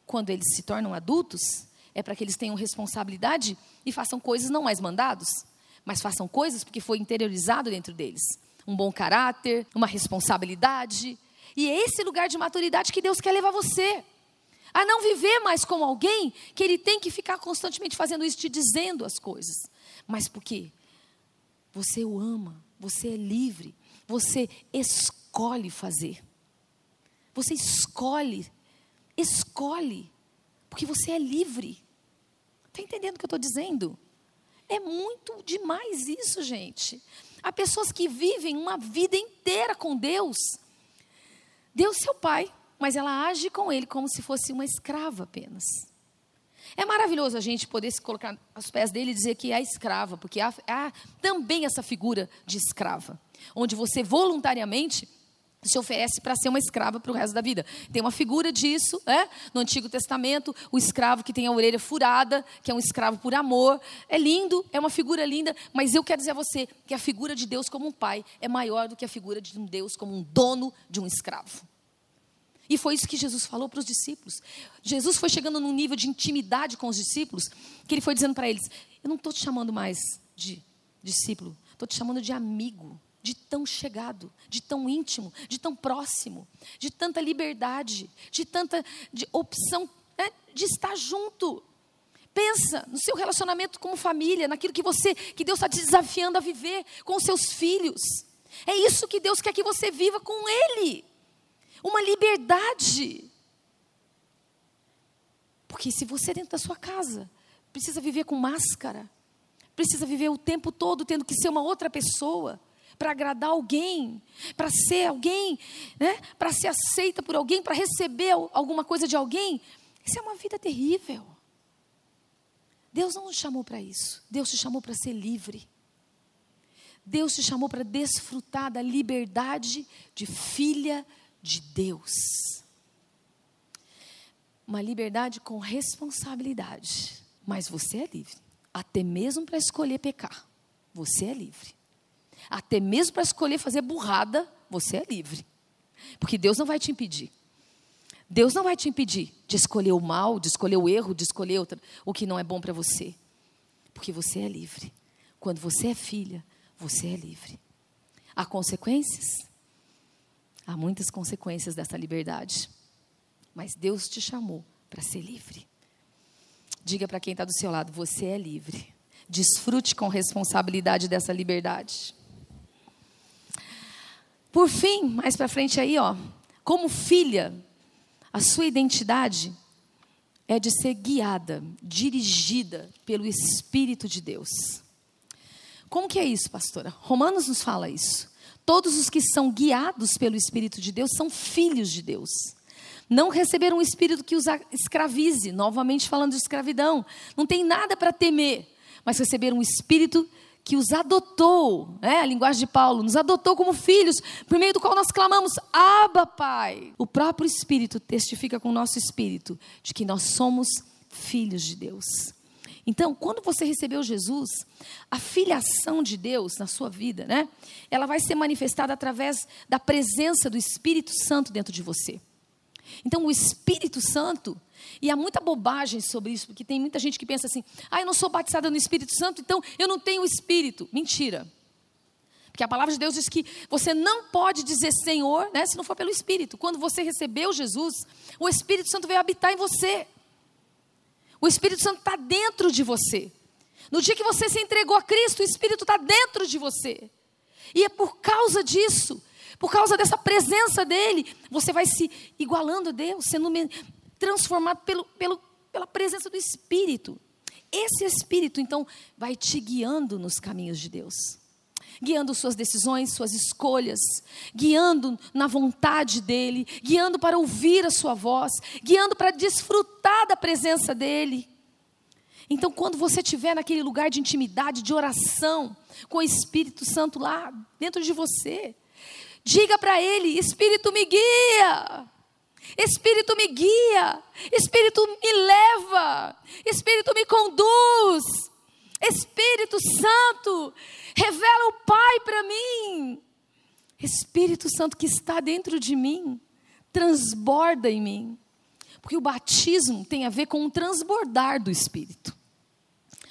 Quando eles se tornam adultos, é para que eles tenham responsabilidade e façam coisas não mais mandados, mas façam coisas porque foi interiorizado dentro deles. Um bom caráter, uma responsabilidade. E é esse lugar de maturidade que Deus quer levar você. A não viver mais como alguém que ele tem que ficar constantemente fazendo isso, te dizendo as coisas. Mas por quê? Você o ama, você é livre, você escolhe fazer. Você escolhe, escolhe, porque você é livre. Está entendendo o que eu estou dizendo? É muito demais isso, gente. Há pessoas que vivem uma vida inteira com Deus. Deus, seu pai, mas ela age com ele como se fosse uma escrava apenas. É maravilhoso a gente poder se colocar aos pés dele e dizer que é escrava, porque há, há também essa figura de escrava, onde você voluntariamente se oferece para ser uma escrava para o resto da vida. Tem uma figura disso, né? No Antigo Testamento, o escravo que tem a orelha furada, que é um escravo por amor. É lindo, é uma figura linda, mas eu quero dizer a você que a figura de Deus como um pai é maior do que a figura de um Deus como um dono de um escravo. E foi isso que Jesus falou para os discípulos. Jesus foi chegando num nível de intimidade com os discípulos, que ele foi dizendo para eles: Eu não estou te chamando mais de discípulo, estou te chamando de amigo, de tão chegado, de tão íntimo, de tão próximo, de tanta liberdade, de tanta de opção né, de estar junto. Pensa no seu relacionamento como família, naquilo que você, que Deus está te desafiando a viver com os seus filhos. É isso que Deus quer que você viva com Ele uma liberdade. Porque se você dentro da sua casa precisa viver com máscara, precisa viver o tempo todo tendo que ser uma outra pessoa para agradar alguém, para ser alguém, né? para ser aceita por alguém, para receber alguma coisa de alguém, isso é uma vida terrível. Deus não nos chamou para isso. Deus te chamou para ser livre. Deus te chamou para desfrutar da liberdade de filha de Deus. Uma liberdade com responsabilidade. Mas você é livre. Até mesmo para escolher pecar. Você é livre. Até mesmo para escolher fazer burrada, você é livre. Porque Deus não vai te impedir. Deus não vai te impedir de escolher o mal, de escolher o erro, de escolher outra, o que não é bom para você. Porque você é livre. Quando você é filha, você é livre. Há consequências? Há muitas consequências dessa liberdade. Mas Deus te chamou para ser livre. Diga para quem está do seu lado: você é livre. Desfrute com responsabilidade dessa liberdade. Por fim, mais para frente aí, ó, como filha, a sua identidade é de ser guiada, dirigida pelo Espírito de Deus. Como que é isso, pastora? Romanos nos fala isso. Todos os que são guiados pelo Espírito de Deus são filhos de Deus. Não receberam um espírito que os escravize, novamente falando de escravidão. Não tem nada para temer, mas receberam um espírito que os adotou, né? a linguagem de Paulo, nos adotou como filhos, por meio do qual nós clamamos, Abba, Pai. O próprio Espírito testifica com o nosso espírito de que nós somos filhos de Deus. Então, quando você recebeu Jesus, a filiação de Deus na sua vida, né? Ela vai ser manifestada através da presença do Espírito Santo dentro de você. Então, o Espírito Santo, e há muita bobagem sobre isso, porque tem muita gente que pensa assim: ah, eu não sou batizada no Espírito Santo, então eu não tenho Espírito. Mentira. Porque a palavra de Deus diz que você não pode dizer Senhor, né, se não for pelo Espírito. Quando você recebeu Jesus, o Espírito Santo veio habitar em você. O Espírito Santo está dentro de você. No dia que você se entregou a Cristo, o Espírito está dentro de você. E é por causa disso, por causa dessa presença dele, você vai se igualando a Deus, sendo transformado pelo, pelo, pela presença do Espírito. Esse Espírito, então, vai te guiando nos caminhos de Deus, guiando suas decisões, suas escolhas, guiando na vontade dEle, guiando para ouvir a Sua voz, guiando para desfrutar da presença dEle. Então, quando você estiver naquele lugar de intimidade, de oração, com o Espírito Santo lá dentro de você, diga para Ele: Espírito me guia. Espírito me guia, Espírito me leva, Espírito me conduz, Espírito Santo, revela o Pai para mim. Espírito Santo que está dentro de mim, transborda em mim. Porque o batismo tem a ver com o transbordar do Espírito.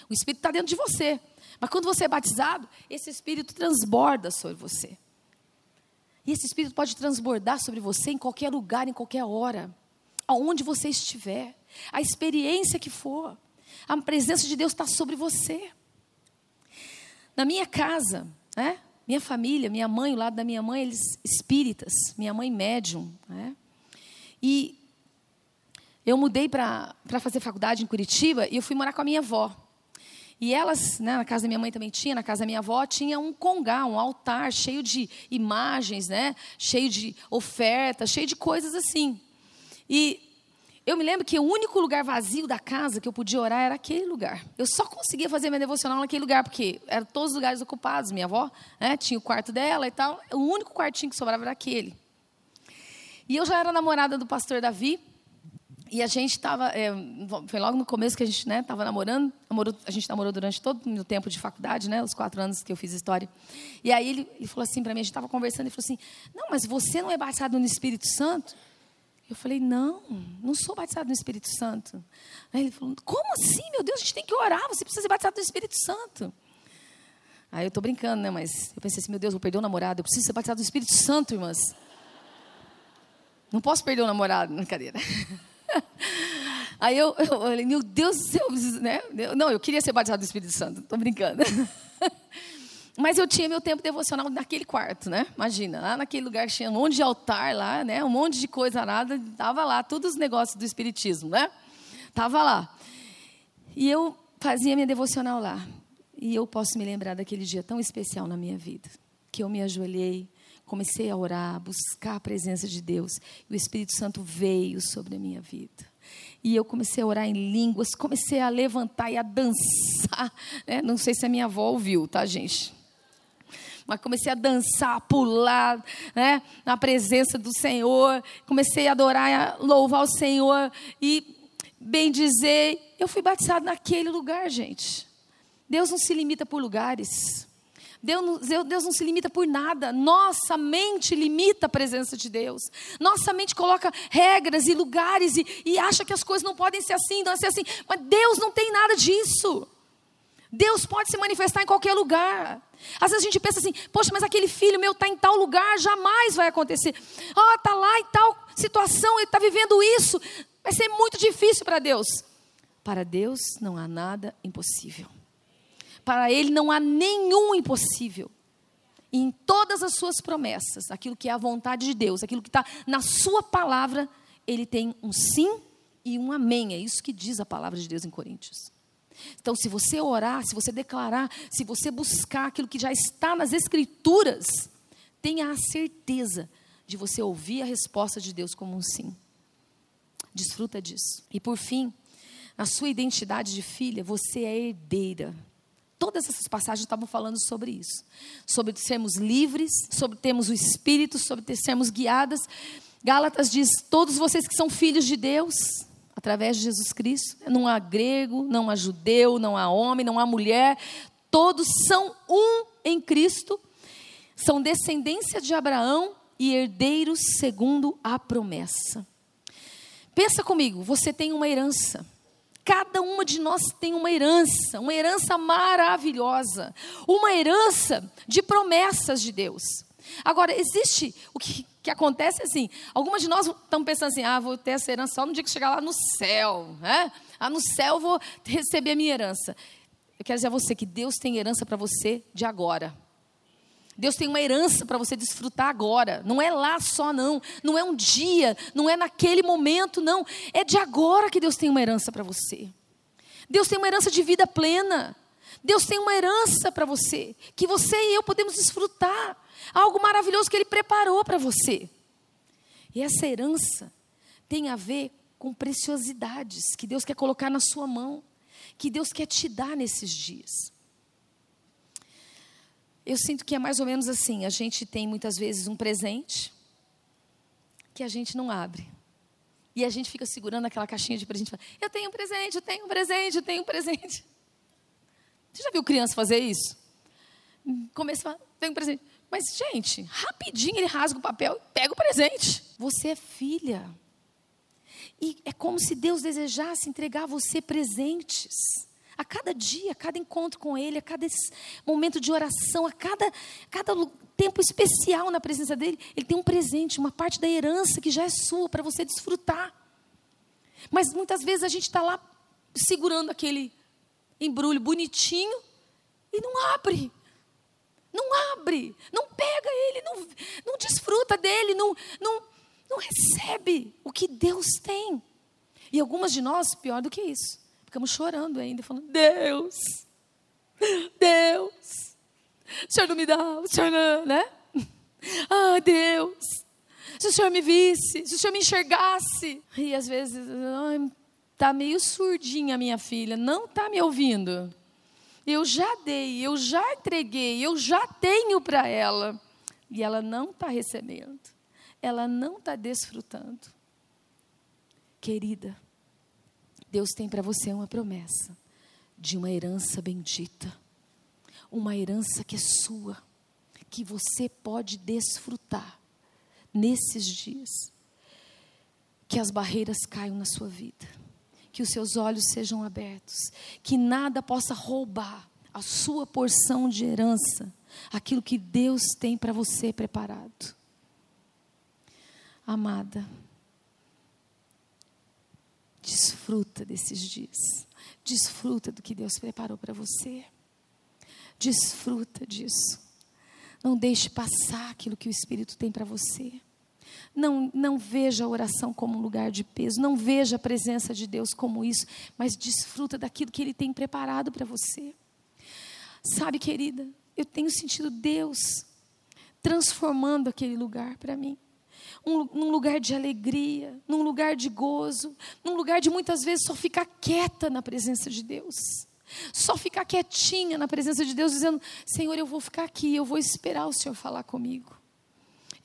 O Espírito está dentro de você. Mas quando você é batizado, esse Espírito transborda sobre você. E esse Espírito pode transbordar sobre você em qualquer lugar, em qualquer hora, aonde você estiver, a experiência que for, a presença de Deus está sobre você. Na minha casa, né? minha família, minha mãe, o lado da minha mãe, eles espíritas, minha mãe médium. Né? E eu mudei para fazer faculdade em Curitiba e eu fui morar com a minha avó. E elas, né, na casa da minha mãe também tinha, na casa da minha avó, tinha um congá, um altar cheio de imagens, né, cheio de ofertas, cheio de coisas assim. E eu me lembro que o único lugar vazio da casa que eu podia orar era aquele lugar. Eu só conseguia fazer minha devocional naquele lugar, porque eram todos os lugares ocupados. Minha avó né, tinha o quarto dela e tal. O único quartinho que sobrava era aquele. E eu já era namorada do pastor Davi. E a gente estava, é, foi logo no começo que a gente estava né, namorando, namorou, a gente namorou durante todo o tempo de faculdade, né, os quatro anos que eu fiz história. E aí ele, ele falou assim para mim, a gente estava conversando, ele falou assim, não, mas você não é batizado no Espírito Santo? Eu falei, não, não sou batizado no Espírito Santo. Aí ele falou, como assim, meu Deus, a gente tem que orar, você precisa ser batizado no Espírito Santo. Aí eu estou brincando, né, mas eu pensei assim, meu Deus, vou perder o namorado, eu preciso ser batizado no Espírito Santo, irmãs. Não posso perder o namorado, brincadeira. [laughs] Aí eu, eu falei, meu Deus do céu, né? Não, eu queria ser batizado do Espírito Santo, estou brincando. [laughs] Mas eu tinha meu tempo devocional naquele quarto, né? Imagina, lá naquele lugar tinha um monte de altar lá, né? Um monte de coisa nada, tava lá, todos os negócios do espiritismo, né? Tava lá. E eu fazia minha devocional lá. E eu posso me lembrar daquele dia tão especial na minha vida, que eu me ajoelhei, comecei a orar, buscar a presença de Deus, e o Espírito Santo veio sobre a minha vida. E eu comecei a orar em línguas, comecei a levantar e a dançar. Né? Não sei se a minha avó ouviu, tá, gente? Mas comecei a dançar, a pular, né? na presença do Senhor. Comecei a adorar, a louvar o Senhor e bem dizer. Eu fui batizado naquele lugar, gente. Deus não se limita por lugares. Deus, Deus não se limita por nada. Nossa mente limita a presença de Deus. Nossa mente coloca regras e lugares e, e acha que as coisas não podem ser assim, não ser assim. Mas Deus não tem nada disso. Deus pode se manifestar em qualquer lugar. Às vezes a gente pensa assim, poxa, mas aquele filho meu está em tal lugar, jamais vai acontecer. Ah, oh, está lá em tal situação, ele está vivendo isso. Vai ser muito difícil para Deus. Para Deus não há nada impossível. Para Ele não há nenhum impossível. E em todas as suas promessas, aquilo que é a vontade de Deus, aquilo que está na Sua palavra, Ele tem um sim e um amém. É isso que diz a palavra de Deus em Coríntios. Então, se você orar, se você declarar, se você buscar aquilo que já está nas Escrituras, tenha a certeza de você ouvir a resposta de Deus como um sim. Desfruta disso. E por fim, na sua identidade de filha, você é herdeira. Todas essas passagens estavam falando sobre isso. Sobre sermos livres, sobre termos o Espírito, sobre sermos guiadas. Gálatas diz: todos vocês que são filhos de Deus, através de Jesus Cristo, não há grego, não há judeu, não há homem, não há mulher, todos são um em Cristo, são descendência de Abraão e herdeiros segundo a promessa. Pensa comigo, você tem uma herança. Cada uma de nós tem uma herança, uma herança maravilhosa, uma herança de promessas de Deus. Agora, existe o que, que acontece assim: algumas de nós estão pensando assim, ah, vou ter essa herança só no dia que chegar lá no céu, né? Ah, no céu eu vou receber a minha herança. Eu quero dizer a você que Deus tem herança para você de agora. Deus tem uma herança para você desfrutar agora. Não é lá só, não. Não é um dia, não é naquele momento, não. É de agora que Deus tem uma herança para você. Deus tem uma herança de vida plena. Deus tem uma herança para você, que você e eu podemos desfrutar. Algo maravilhoso que Ele preparou para você. E essa herança tem a ver com preciosidades que Deus quer colocar na sua mão, que Deus quer te dar nesses dias. Eu sinto que é mais ou menos assim: a gente tem muitas vezes um presente que a gente não abre. E a gente fica segurando aquela caixinha de presente fala: Eu tenho um presente, eu tenho um presente, eu tenho um presente. Você já viu criança fazer isso? Começa a falar: Tenho um presente. Mas, gente, rapidinho ele rasga o papel e pega o presente. Você é filha. E é como se Deus desejasse entregar a você presentes. A cada dia, a cada encontro com Ele, a cada momento de oração, a cada, cada tempo especial na presença dEle, Ele tem um presente, uma parte da herança que já é sua para você desfrutar. Mas muitas vezes a gente está lá segurando aquele embrulho bonitinho e não abre. Não abre, não pega ele, não, não desfruta dele, não, não, não recebe o que Deus tem. E algumas de nós, pior do que isso, ficamos chorando ainda, falando: Deus, Deus, o Senhor não me dá, o Senhor não, né? [laughs] Ah, Deus, se o Senhor me visse, se o Senhor me enxergasse. E às vezes, está meio surdinha minha filha, não está me ouvindo. Eu já dei, eu já entreguei, eu já tenho para ela. E ela não está recebendo, ela não está desfrutando. Querida, Deus tem para você uma promessa de uma herança bendita, uma herança que é sua, que você pode desfrutar nesses dias. Que as barreiras caiam na sua vida que os seus olhos sejam abertos, que nada possa roubar a sua porção de herança, aquilo que Deus tem para você preparado. Amada, desfruta desses dias, desfruta do que Deus preparou para você, desfruta disso. Não deixe passar aquilo que o Espírito tem para você. Não, não veja a oração como um lugar de peso, não veja a presença de Deus como isso, mas desfruta daquilo que Ele tem preparado para você. Sabe, querida, eu tenho sentido Deus transformando aquele lugar para mim. Um, num lugar de alegria, num lugar de gozo, num lugar de muitas vezes só ficar quieta na presença de Deus. Só ficar quietinha na presença de Deus, dizendo: Senhor, eu vou ficar aqui, eu vou esperar o Senhor falar comigo.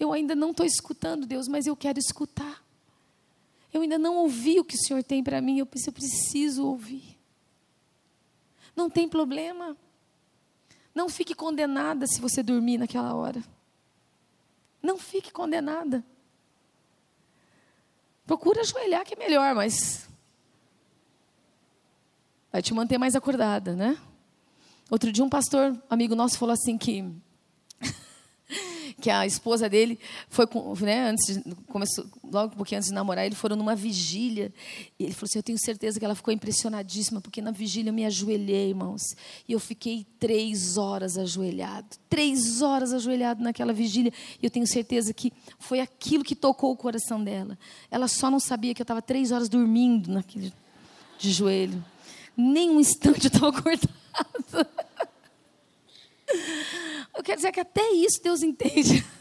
Eu ainda não estou escutando, Deus, mas eu quero escutar. Eu ainda não ouvi o que o Senhor tem para mim, eu preciso ouvir. Não tem problema. Não fique condenada se você dormir naquela hora. Não fique condenada. Procura ajoelhar que é melhor, mas vai te manter mais acordada, né? Outro dia um pastor, amigo nosso, falou assim que que a esposa dele foi, né, antes começou, logo um pouquinho antes de namorar, eles foram numa vigília. E ele falou assim: Eu tenho certeza que ela ficou impressionadíssima, porque na vigília eu me ajoelhei, irmãos. E eu fiquei três horas ajoelhado. Três horas ajoelhado naquela vigília. E eu tenho certeza que foi aquilo que tocou o coração dela. Ela só não sabia que eu estava três horas dormindo naquele, de joelho. Nem um instante eu estava [laughs] acordado. [laughs] Eu quero dizer que até isso Deus entende. [laughs]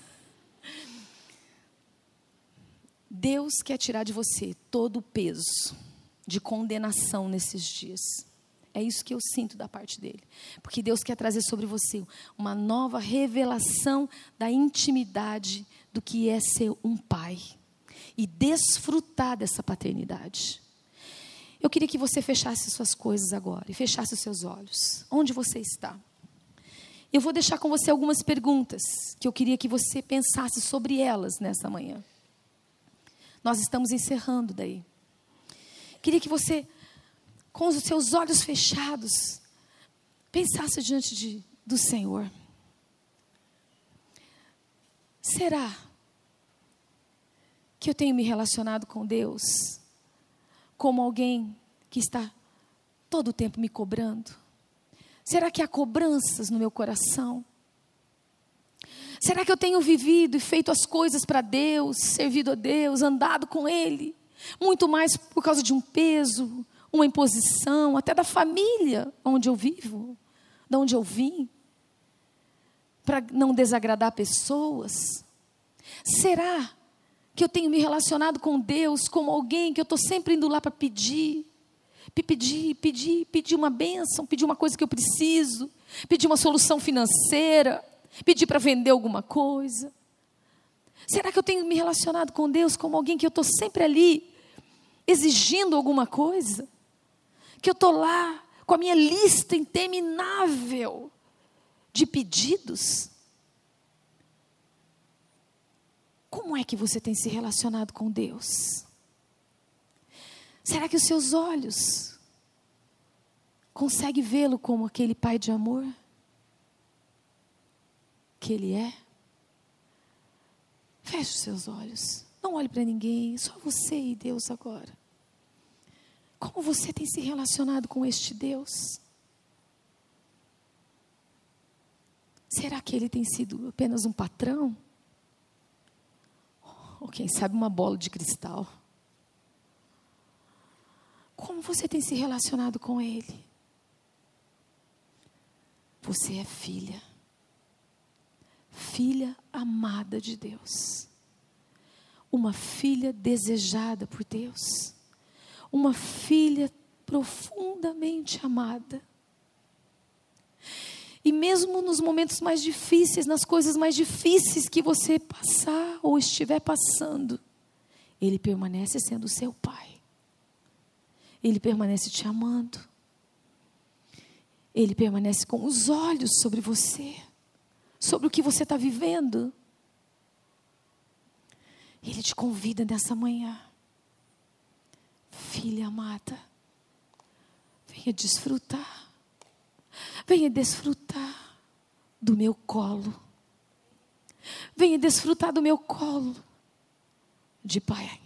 Deus quer tirar de você todo o peso de condenação nesses dias. É isso que eu sinto da parte dele. Porque Deus quer trazer sobre você uma nova revelação da intimidade do que é ser um pai e desfrutar dessa paternidade. Eu queria que você fechasse suas coisas agora e fechasse os seus olhos. Onde você está? Eu vou deixar com você algumas perguntas que eu queria que você pensasse sobre elas nessa manhã. Nós estamos encerrando daí. Queria que você, com os seus olhos fechados, pensasse diante de, do Senhor. Será que eu tenho me relacionado com Deus como alguém que está todo o tempo me cobrando? Será que há cobranças no meu coração? Será que eu tenho vivido e feito as coisas para Deus, servido a Deus, andado com Ele? Muito mais por causa de um peso, uma imposição, até da família onde eu vivo, de onde eu vim, para não desagradar pessoas? Será que eu tenho me relacionado com Deus como alguém que eu estou sempre indo lá para pedir? Pedir, pedir, pedir uma bênção, pedir uma coisa que eu preciso, pedir uma solução financeira, pedir para vender alguma coisa. Será que eu tenho me relacionado com Deus como alguém que eu estou sempre ali exigindo alguma coisa? Que eu estou lá com a minha lista interminável de pedidos? Como é que você tem se relacionado com Deus? Será que os seus olhos conseguem vê-lo como aquele pai de amor que ele é? Feche os seus olhos. Não olhe para ninguém, só você e Deus agora. Como você tem se relacionado com este Deus? Será que ele tem sido apenas um patrão? Ou quem sabe uma bola de cristal? Como você tem se relacionado com Ele? Você é filha, filha amada de Deus, uma filha desejada por Deus, uma filha profundamente amada. E mesmo nos momentos mais difíceis, nas coisas mais difíceis que você passar ou estiver passando, Ele permanece sendo seu Pai. Ele permanece te amando. Ele permanece com os olhos sobre você, sobre o que você está vivendo. Ele te convida nessa manhã, filha amada, venha desfrutar, venha desfrutar do meu colo, venha desfrutar do meu colo de pai.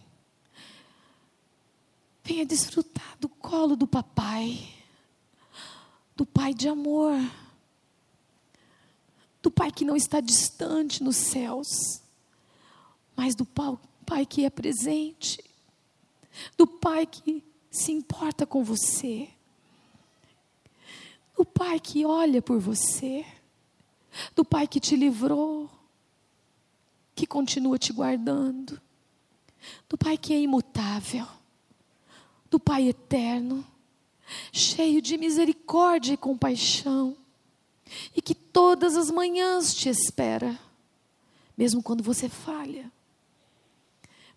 Venha desfrutar do colo do papai, do pai de amor, do pai que não está distante nos céus, mas do pai que é presente, do pai que se importa com você, do pai que olha por você, do pai que te livrou, que continua te guardando, do pai que é imutável do Pai eterno, cheio de misericórdia e compaixão, e que todas as manhãs te espera, mesmo quando você falha,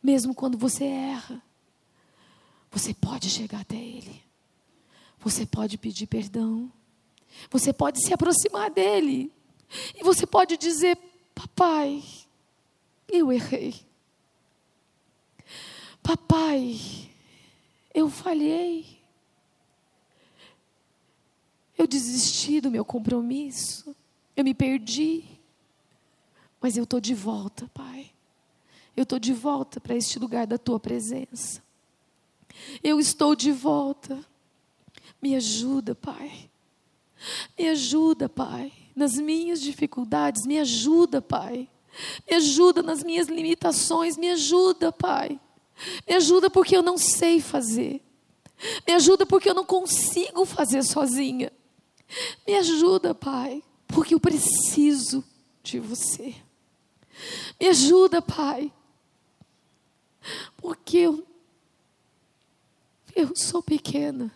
mesmo quando você erra, você pode chegar até Ele, você pode pedir perdão, você pode se aproximar dEle, e você pode dizer: Papai, eu errei. Papai, eu falhei. Eu desisti do meu compromisso. Eu me perdi. Mas eu estou de volta, Pai. Eu estou de volta para este lugar da tua presença. Eu estou de volta. Me ajuda, Pai. Me ajuda, Pai, nas minhas dificuldades. Me ajuda, Pai. Me ajuda nas minhas limitações. Me ajuda, Pai. Me ajuda porque eu não sei fazer. Me ajuda porque eu não consigo fazer sozinha. Me ajuda, Pai, porque eu preciso de você. Me ajuda, Pai, porque eu, eu sou pequena,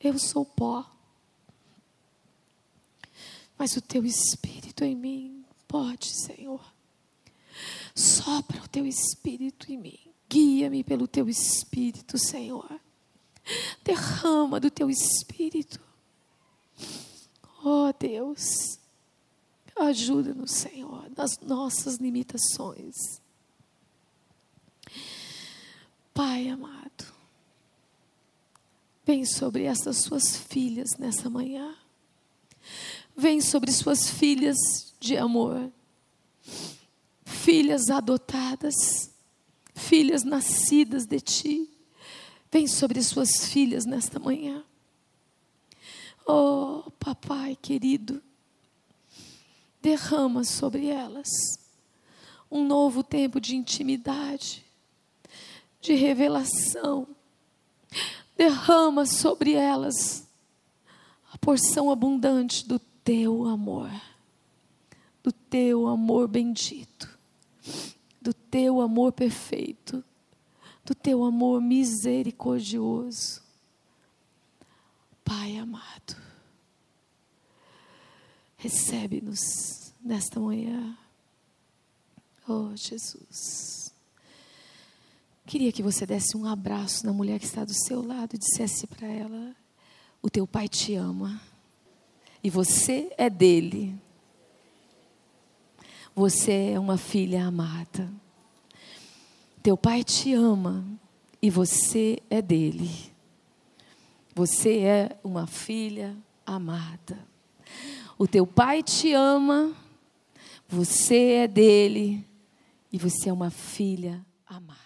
eu sou pó. Mas o teu Espírito em mim pode, Senhor. Sopra o teu Espírito em mim. Guia-me pelo teu espírito, Senhor. Derrama do teu espírito. Oh Deus, ajuda-nos, Senhor, nas nossas limitações. Pai amado, vem sobre essas suas filhas nessa manhã. Vem sobre suas filhas de amor, filhas adotadas filhas nascidas de ti. Vem sobre suas filhas nesta manhã. Oh, papai querido, derrama sobre elas um novo tempo de intimidade, de revelação. Derrama sobre elas a porção abundante do teu amor, do teu amor bendito, do teu amor perfeito, do teu amor misericordioso. Pai amado, recebe-nos nesta manhã. Oh, Jesus. Queria que você desse um abraço na mulher que está do seu lado e dissesse para ela: O teu pai te ama e você é dele. Você é uma filha amada. Teu pai te ama e você é dele. Você é uma filha amada. O teu pai te ama, você é dele e você é uma filha amada.